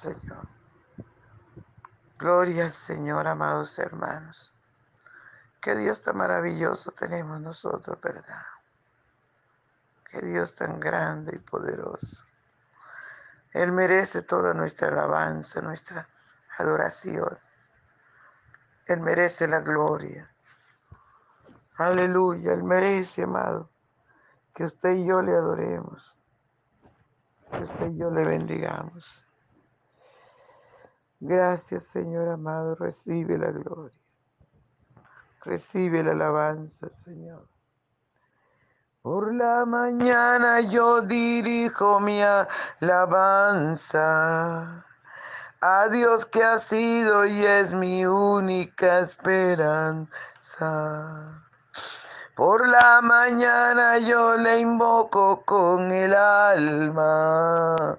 Señor. Gloria Señor, amados hermanos. Qué Dios tan maravilloso tenemos nosotros, ¿verdad? Qué Dios tan grande y poderoso. Él merece toda nuestra alabanza, nuestra adoración. Él merece la gloria. Aleluya, Él merece, amado, que usted y yo le adoremos, que usted y yo le bendigamos. Gracias, Señor amado, recibe la gloria. Recibe la alabanza, Señor. Por la mañana yo dirijo mi alabanza a Dios que ha sido y es mi única esperanza. Por la mañana yo le invoco con el alma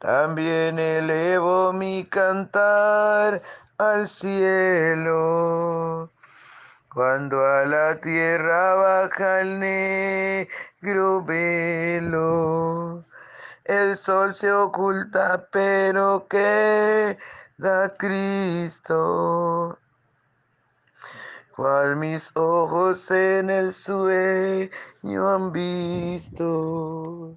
También elevo mi cantar al cielo. Cuando a la tierra baja el negro velo, el sol se oculta, pero queda Cristo. Cual mis ojos en el sueño han visto.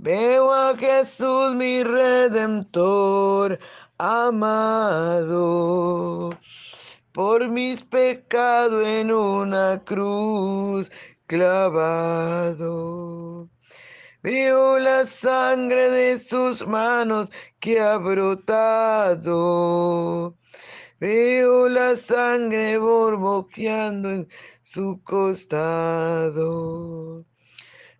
Veo a Jesús mi redentor amado, por mis pecados en una cruz clavado. Veo la sangre de sus manos que ha brotado. Veo la sangre borboqueando en su costado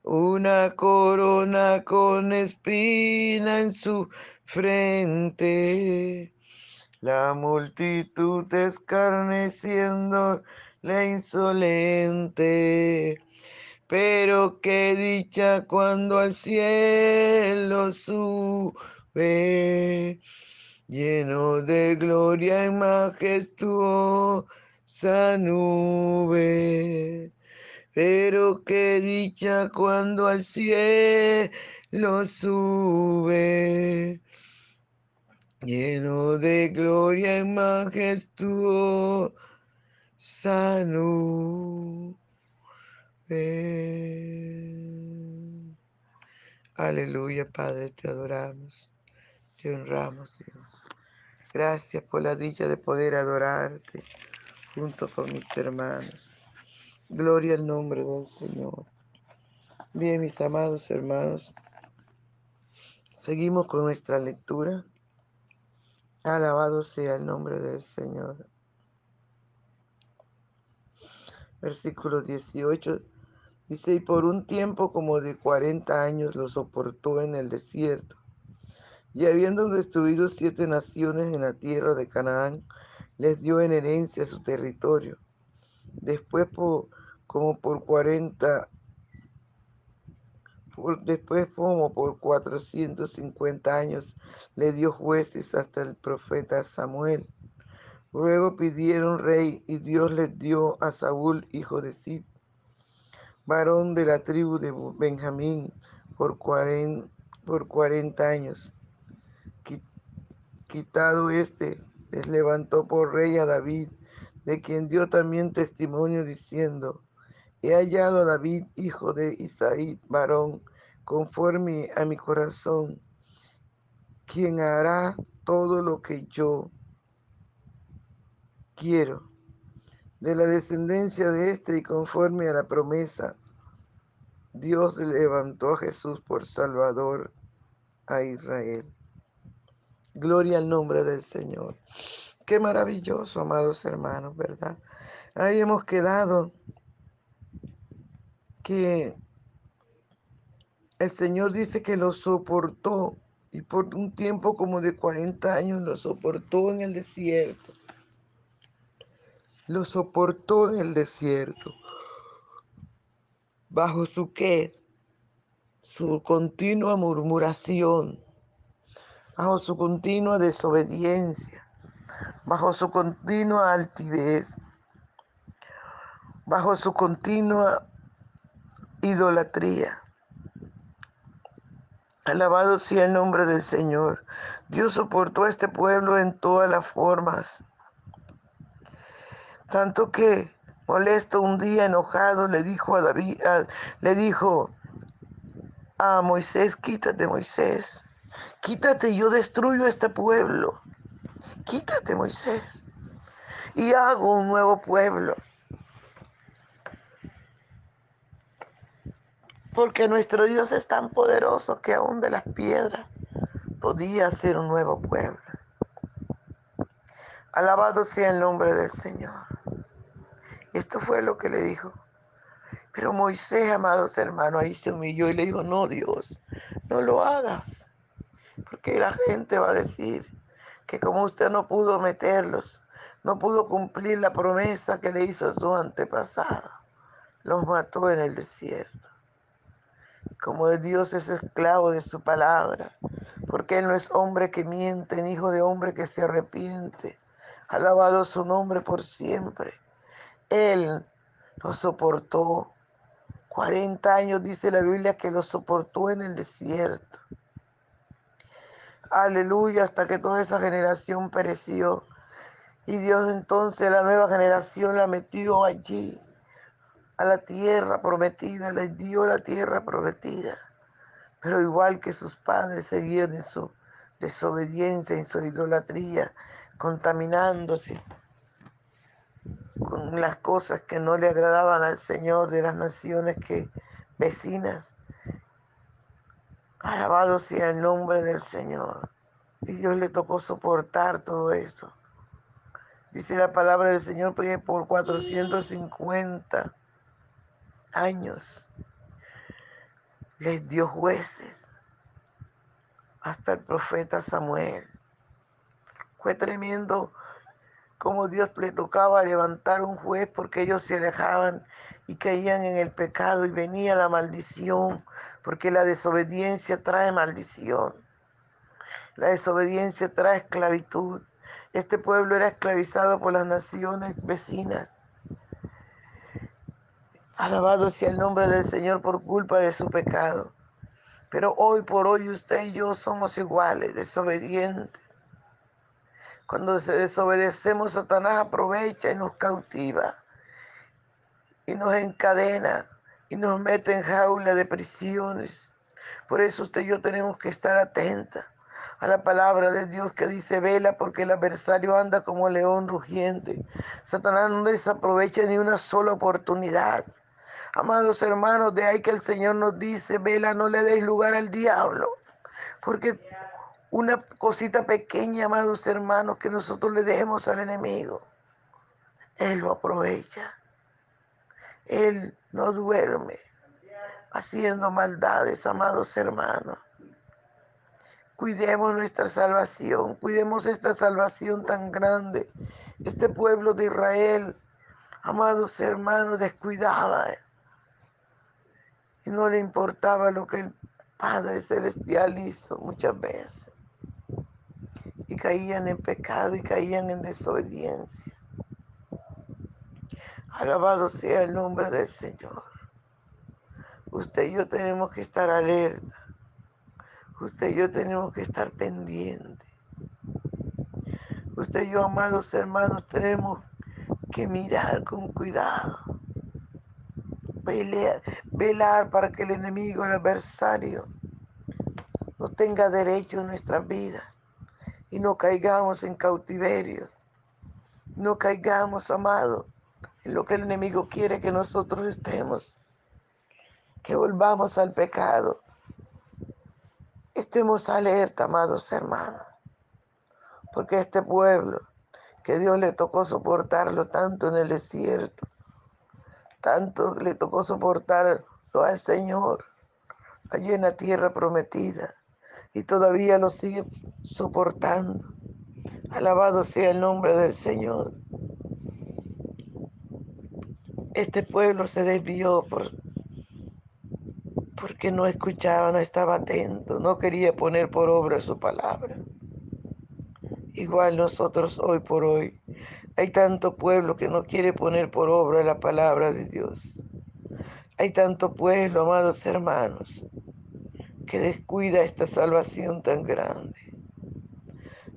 una corona con espina en su frente. La multitud escarneciendo la insolente. Pero qué dicha cuando al cielo sube, lleno de gloria y majestuosa nube. Pero qué dicha cuando al cielo sube, lleno de gloria y majestuosa nube. Aleluya, Padre, te adoramos, te honramos, Dios. Gracias por la dicha de poder adorarte junto con mis hermanos. Gloria al nombre del Señor. Bien, mis amados hermanos, seguimos con nuestra lectura Alabado sea el nombre del Señor. Versículo 18 dice, y por un tiempo como de 40 años lo soportó en el desierto. Y habiendo destruido siete naciones en la tierra de Canaán, les dio en herencia su territorio. Después, por, como por 40 después como por 450 años le dio jueces hasta el profeta Samuel. Luego pidieron rey y Dios les dio a Saúl, hijo de Sid, varón de la tribu de Benjamín, por 40, por 40 años. Quitado este, les levantó por rey a David, de quien dio también testimonio diciendo, He hallado a David, hijo de Isaí, varón, conforme a mi corazón, quien hará todo lo que yo quiero. De la descendencia de este y conforme a la promesa, Dios levantó a Jesús por Salvador a Israel. Gloria al nombre del Señor. Qué maravilloso, amados hermanos, ¿verdad? Ahí hemos quedado que el Señor dice que lo soportó y por un tiempo como de 40 años lo soportó en el desierto. Lo soportó en el desierto. Bajo su qué? Su continua murmuración. Bajo su continua desobediencia. Bajo su continua altivez. Bajo su continua idolatría. Alabado sea el nombre del Señor. Dios soportó a este pueblo en todas las formas. Tanto que molesto un día enojado le dijo a David, le dijo a Moisés, quítate Moisés, quítate, yo destruyo este pueblo. Quítate Moisés. Y hago un nuevo pueblo. Porque nuestro Dios es tan poderoso que aún de las piedras podía ser un nuevo pueblo. Alabado sea el nombre del Señor. Y esto fue lo que le dijo. Pero Moisés, amados hermanos, ahí se humilló y le dijo, no Dios, no lo hagas. Porque la gente va a decir que como usted no pudo meterlos, no pudo cumplir la promesa que le hizo su antepasado, los mató en el desierto como Dios es esclavo de su palabra, porque Él no es hombre que miente, ni hijo de hombre que se arrepiente. Alabado su nombre por siempre. Él lo soportó. 40 años dice la Biblia que lo soportó en el desierto. Aleluya, hasta que toda esa generación pereció. Y Dios entonces la nueva generación la metió allí a la tierra prometida, les dio la tierra prometida. Pero igual que sus padres seguían en su desobediencia, en su idolatría, contaminándose con las cosas que no le agradaban al Señor de las naciones que vecinas. Alabado sea el nombre del Señor. Y Dios le tocó soportar todo eso. Dice la palabra del Señor, porque por 450 años les dio jueces hasta el profeta Samuel. Fue tremendo como Dios le tocaba levantar un juez porque ellos se alejaban y caían en el pecado y venía la maldición, porque la desobediencia trae maldición. La desobediencia trae esclavitud. Este pueblo era esclavizado por las naciones vecinas Alabado sea el nombre del Señor por culpa de su pecado. Pero hoy por hoy usted y yo somos iguales, desobedientes. Cuando se desobedecemos, Satanás aprovecha y nos cautiva. Y nos encadena y nos mete en jaula de prisiones. Por eso usted y yo tenemos que estar atentas a la palabra de Dios que dice, vela porque el adversario anda como león rugiente. Satanás no desaprovecha ni una sola oportunidad. Amados hermanos, de ahí que el Señor nos dice, vela, no le deis lugar al diablo, porque Una cosita pequeña, amados hermanos, que nosotros le dejemos al enemigo. Él lo aprovecha. Él no duerme haciendo maldades, amados hermanos. Cuidemos nuestra salvación, cuidemos esta salvación tan grande. Este pueblo de Israel, amados hermanos, descuidaba y no le importaba lo que el Padre Celestial hizo muchas veces. Y caían en pecado y caían en desobediencia. Alabado sea el nombre del Señor. Usted y yo tenemos que estar alerta. Usted y yo tenemos que estar pendientes. Usted y yo, amados hermanos, tenemos que mirar con cuidado. Pelear, velar para que el enemigo, el adversario, no tenga derecho en nuestras vidas y no caigamos en cautiverios. No caigamos, amados, en lo que el enemigo quiere que nosotros estemos. Que volvamos al pecado. Estemos alerta, amados hermanos. Porque este pueblo, que Dios le tocó soportarlo tanto en el desierto, tanto le tocó soportarlo al Señor allí en la tierra prometida y todavía lo sigue soportando. Alabado sea el nombre del Señor. Este pueblo se desvió por, porque no escuchaba, no estaba atento, no quería poner por obra su palabra. Igual nosotros hoy por hoy. Hay tanto pueblo que no quiere poner por obra la palabra de Dios. Hay tanto pueblo, amados hermanos, que descuida esta salvación tan grande.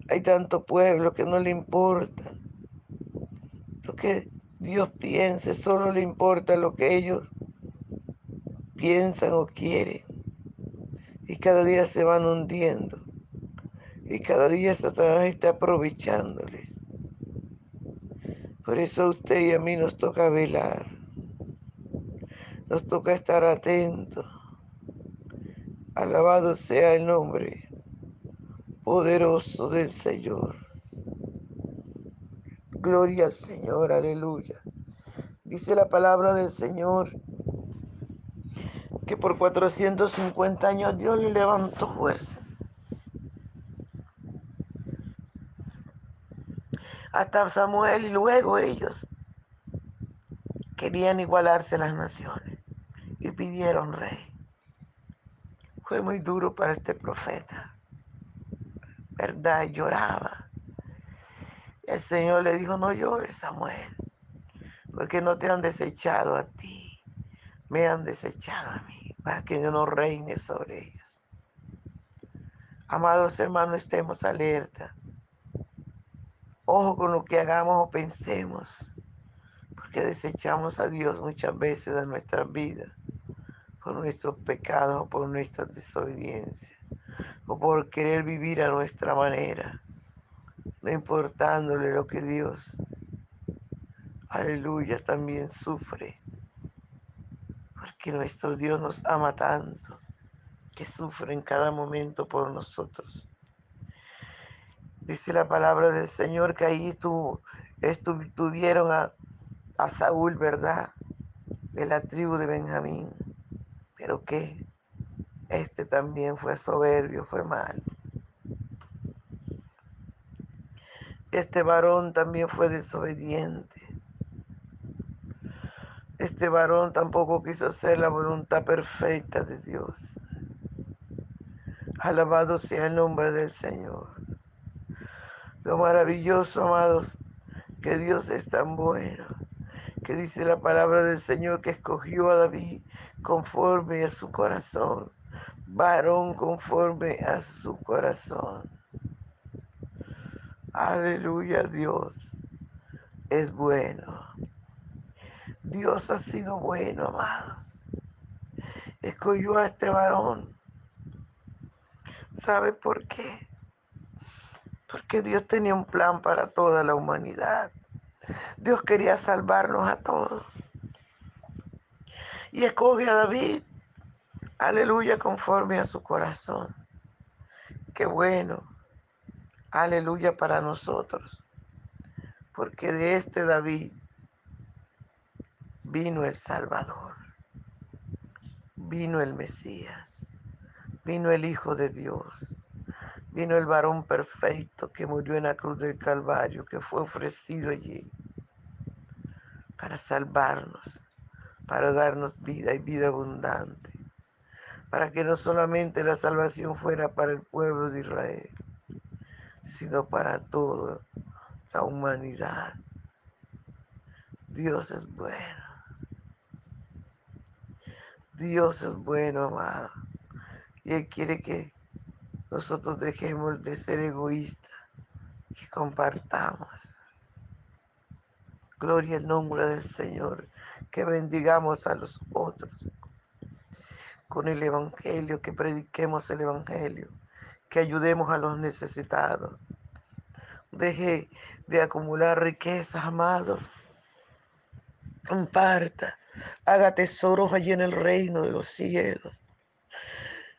Hay tanto pueblo que no le importa lo que Dios piense, solo le importa lo que ellos piensan o quieren. Y cada día se van hundiendo. Y cada día Satanás está aprovechándoles. Por eso a usted y a mí nos toca velar. Nos toca estar atentos. Alabado sea el nombre poderoso del Señor. Gloria al Señor, aleluya. Dice la palabra del Señor que por 450 años Dios le levantó fuerza. Hasta Samuel y luego ellos querían igualarse las naciones y pidieron rey. Fue muy duro para este profeta, ¿verdad? Lloraba. El Señor le dijo, no llores, Samuel, porque no te han desechado a ti, me han desechado a mí, para que yo no reine sobre ellos. Amados hermanos, estemos alerta. Ojo con lo que hagamos o pensemos, porque desechamos a Dios muchas veces de nuestras vidas por nuestros pecados o por nuestra desobediencia o por querer vivir a nuestra manera, no importándole lo que Dios, aleluya, también sufre, porque nuestro Dios nos ama tanto que sufre en cada momento por nosotros. Dice la palabra del Señor que ahí tu, estuvieron a, a Saúl, ¿verdad? De la tribu de Benjamín. Pero que este también fue soberbio, fue mal. Este varón también fue desobediente. Este varón tampoco quiso hacer la voluntad perfecta de Dios. Alabado sea el nombre del Señor. Lo maravilloso, amados, que Dios es tan bueno, que dice la palabra del Señor que escogió a David conforme a su corazón, varón conforme a su corazón. Aleluya, Dios es bueno. Dios ha sido bueno, amados. Escogió a este varón. ¿Sabe por qué? Porque Dios tenía un plan para toda la humanidad. Dios quería salvarnos a todos. Y escoge a David, aleluya, conforme a su corazón. Qué bueno. Aleluya para nosotros. Porque de este David vino el Salvador. Vino el Mesías. Vino el Hijo de Dios. Vino el varón perfecto que murió en la cruz del Calvario, que fue ofrecido allí para salvarnos, para darnos vida y vida abundante, para que no solamente la salvación fuera para el pueblo de Israel, sino para toda la humanidad. Dios es bueno. Dios es bueno, amado. Y Él quiere que nosotros dejemos de ser egoístas, que compartamos. Gloria al nombre del Señor, que bendigamos a los otros con el Evangelio, que prediquemos el Evangelio, que ayudemos a los necesitados. Deje de acumular riquezas, amado. Comparta, haga tesoros allí en el reino de los cielos.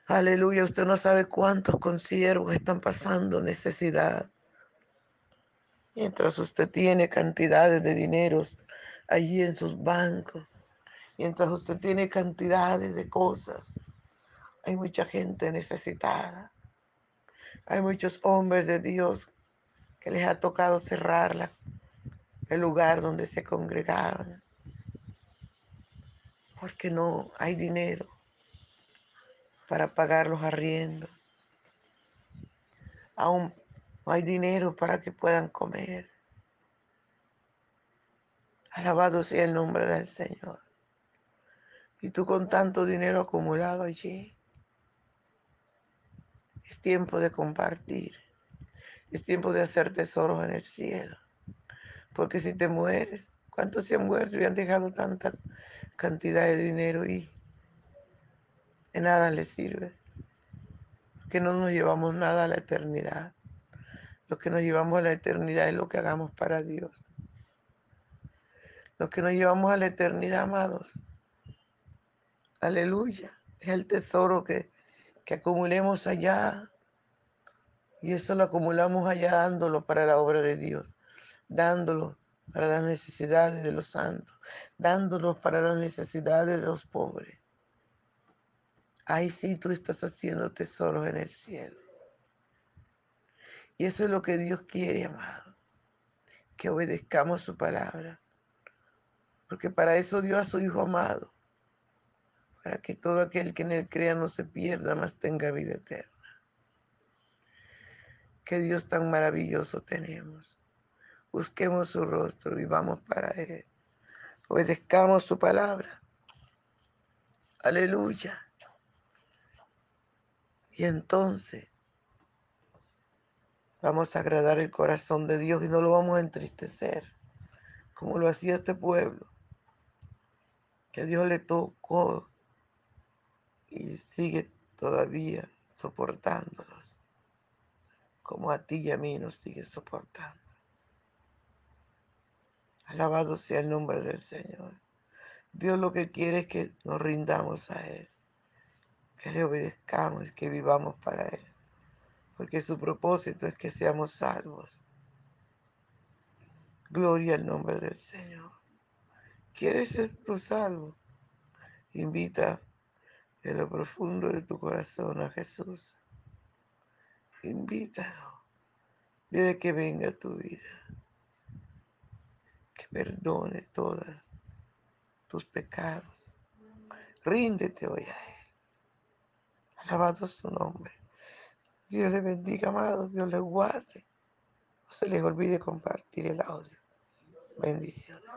Aleluya, usted no sabe cuántos consiervos están pasando necesidad. Mientras usted tiene cantidades de dineros allí en sus bancos, mientras usted tiene cantidades de cosas, hay mucha gente necesitada. Hay muchos hombres de Dios que les ha tocado cerrar la- el lugar donde se congregaban, porque no hay dinero para pagar los arriendos. Aún no hay dinero para que puedan comer. Alabado sea el nombre del Señor. Y tú con tanto dinero acumulado allí, es tiempo de compartir. Es tiempo de hacer tesoros en el cielo. Porque si te mueres, ¿cuántos se han muerto y han dejado tanta cantidad de dinero y de nada les sirve? Que no nos llevamos nada a la eternidad. Lo que nos llevamos a la eternidad es lo que hagamos para Dios. Lo que nos llevamos a la eternidad, amados. Aleluya. Es el tesoro que, que acumulemos allá. Y eso lo acumulamos allá dándolo para la obra de Dios. Dándolo para las necesidades de los santos. Dándolo para las necesidades de los pobres. Ahí sí tú estás haciendo tesoros en el cielo. Y eso es lo que Dios quiere, amado. Que obedezcamos su palabra. Porque para eso dio a su Hijo amado. Para que todo aquel que en él crea no se pierda, mas tenga vida eterna. Qué Dios tan maravilloso tenemos. Busquemos su rostro, vivamos para Él. Obedezcamos su palabra. Aleluya. Y entonces vamos a agradar el corazón de Dios y no lo vamos a entristecer, como lo hacía este pueblo, que Dios le tocó y sigue todavía soportándolos, como a ti y a mí nos sigue soportando. Alabado sea el nombre del Señor. Dios lo que quiere es que nos rindamos a Él, que le obedezcamos, que vivamos para Él, porque su propósito es que seamos salvos. Gloria al nombre del Señor. ¿Quieres ser tu salvo? Invita de lo profundo de tu corazón a Jesús. Invítalo. Dile que venga a tu vida. Que perdone todas tus pecados. Ríndete hoy a Él. Alabado su nombre. Dios le bendiga, amados. Dios le guarde. No se les olvide compartir el audio. Bendiciones.